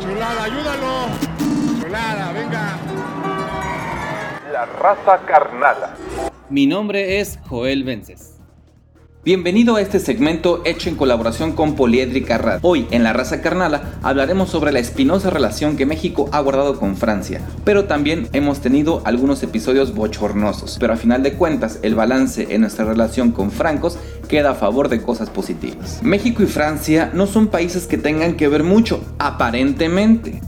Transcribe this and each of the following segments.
Chulada, ayúdalo. Chulada, venga. La raza carnala. Mi nombre es Joel Vences. Bienvenido a este segmento hecho en colaboración con Poliédrica Rad. Hoy en La Raza Carnala hablaremos sobre la espinosa relación que México ha guardado con Francia, pero también hemos tenido algunos episodios bochornosos, pero a final de cuentas el balance en nuestra relación con francos queda a favor de cosas positivas. México y Francia no son países que tengan que ver mucho, aparentemente.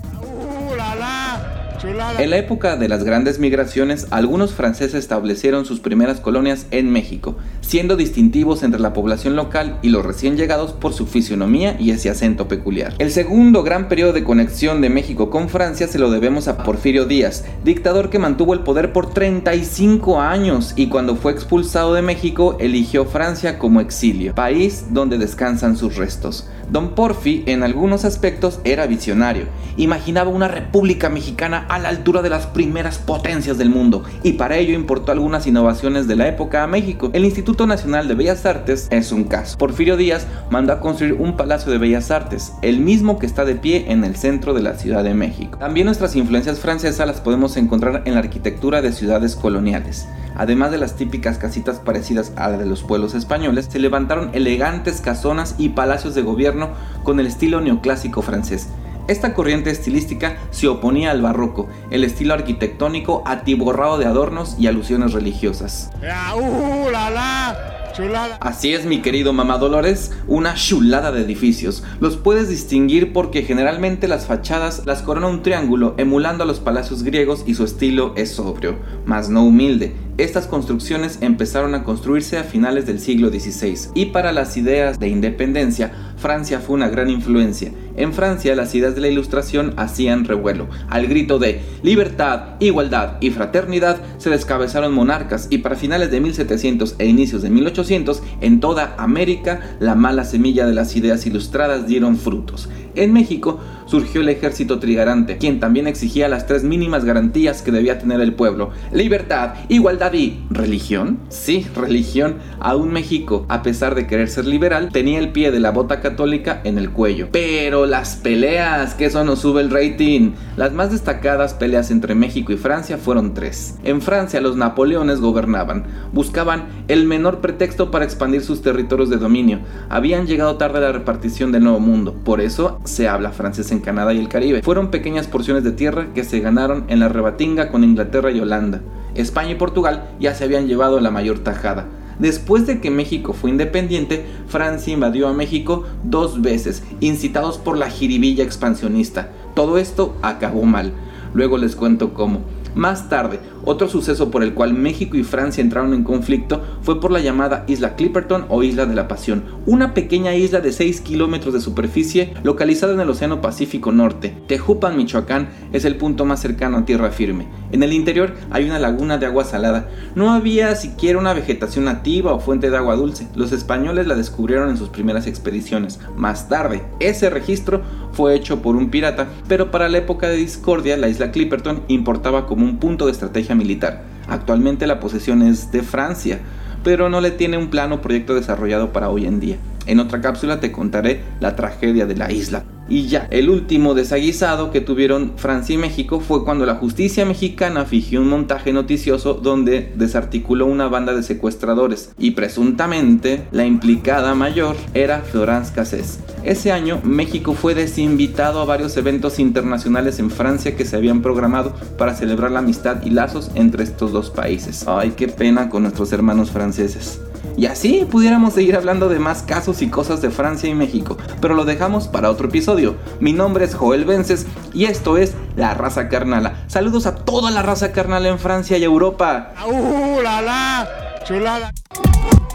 En la época de las grandes migraciones, algunos franceses establecieron sus primeras colonias en México, siendo distintivos entre la población local y los recién llegados por su fisionomía y ese acento peculiar. El segundo gran periodo de conexión de México con Francia se lo debemos a Porfirio Díaz, dictador que mantuvo el poder por 35 años y cuando fue expulsado de México eligió Francia como exilio, país donde descansan sus restos. Don Porfi en algunos aspectos era visionario, imaginaba una república mexicana a la altura de las primeras potencias del mundo y para ello importó algunas innovaciones de la época a México. El Instituto Nacional de Bellas Artes es un caso. Porfirio Díaz mandó a construir un palacio de bellas artes, el mismo que está de pie en el centro de la Ciudad de México. También nuestras influencias francesas las podemos encontrar en la arquitectura de ciudades coloniales. Además de las típicas casitas parecidas a la de los pueblos españoles, se levantaron elegantes casonas y palacios de gobierno con el estilo neoclásico francés. Esta corriente estilística se oponía al barroco, el estilo arquitectónico atiborrado de adornos y alusiones religiosas. Uh, la, la. Chulada. Así es, mi querido mamá Dolores, una chulada de edificios. Los puedes distinguir porque generalmente las fachadas las corona un triángulo emulando a los palacios griegos y su estilo es sobrio, mas no humilde. Estas construcciones empezaron a construirse a finales del siglo XVI y para las ideas de independencia, Francia fue una gran influencia. En Francia las ideas de la ilustración hacían revuelo. Al grito de libertad, igualdad y fraternidad se descabezaron monarcas y para finales de 1700 e inicios de 1800 en toda América la mala semilla de las ideas ilustradas dieron frutos. En México surgió el ejército trigarante, quien también exigía las tres mínimas garantías que debía tener el pueblo. Libertad, igualdad y religión. Sí, religión. Aún México, a pesar de querer ser liberal, tenía el pie de la bota católica en el cuello. Pero las peleas, que eso nos sube el rating. Las más destacadas peleas entre México y Francia fueron tres. En Francia los napoleones gobernaban, buscaban el menor pretexto para expandir sus territorios de dominio. Habían llegado tarde a la repartición del Nuevo Mundo, por eso se habla francés en Canadá y el Caribe. Fueron pequeñas porciones de tierra que se ganaron en la rebatinga con Inglaterra y Holanda. España y Portugal ya se habían llevado la mayor tajada. Después de que México fue independiente, Francia invadió a México dos veces, incitados por la jiribilla expansionista. Todo esto acabó mal. Luego les cuento cómo. Más tarde, otro suceso por el cual México y Francia entraron en conflicto fue por la llamada Isla Clipperton o Isla de la Pasión, una pequeña isla de 6 kilómetros de superficie localizada en el Océano Pacífico Norte. Tejupan, Michoacán, es el punto más cercano a tierra firme. En el interior hay una laguna de agua salada. No había siquiera una vegetación nativa o fuente de agua dulce. Los españoles la descubrieron en sus primeras expediciones. Más tarde, ese registro fue hecho por un pirata, pero para la época de discordia la isla Clipperton importaba como un punto de estrategia militar. Actualmente la posesión es de Francia, pero no le tiene un plano o proyecto desarrollado para hoy en día. En otra cápsula te contaré la tragedia de la isla. Y ya, el último desaguisado que tuvieron Francia y México fue cuando la justicia mexicana fingió un montaje noticioso donde desarticuló una banda de secuestradores y presuntamente la implicada mayor era Florence Cassés. Ese año México fue desinvitado a varios eventos internacionales en Francia que se habían programado para celebrar la amistad y lazos entre estos dos países. Ay, qué pena con nuestros hermanos franceses. Y así pudiéramos seguir hablando de más casos y cosas de Francia y México, pero lo dejamos para otro episodio. Mi nombre es Joel Vences y esto es La Raza Carnala. Saludos a toda la raza carnal en Francia y Europa. Uh, la, la. Chulada.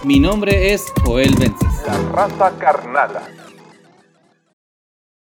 Mi nombre es Joel Vences. La raza carnala.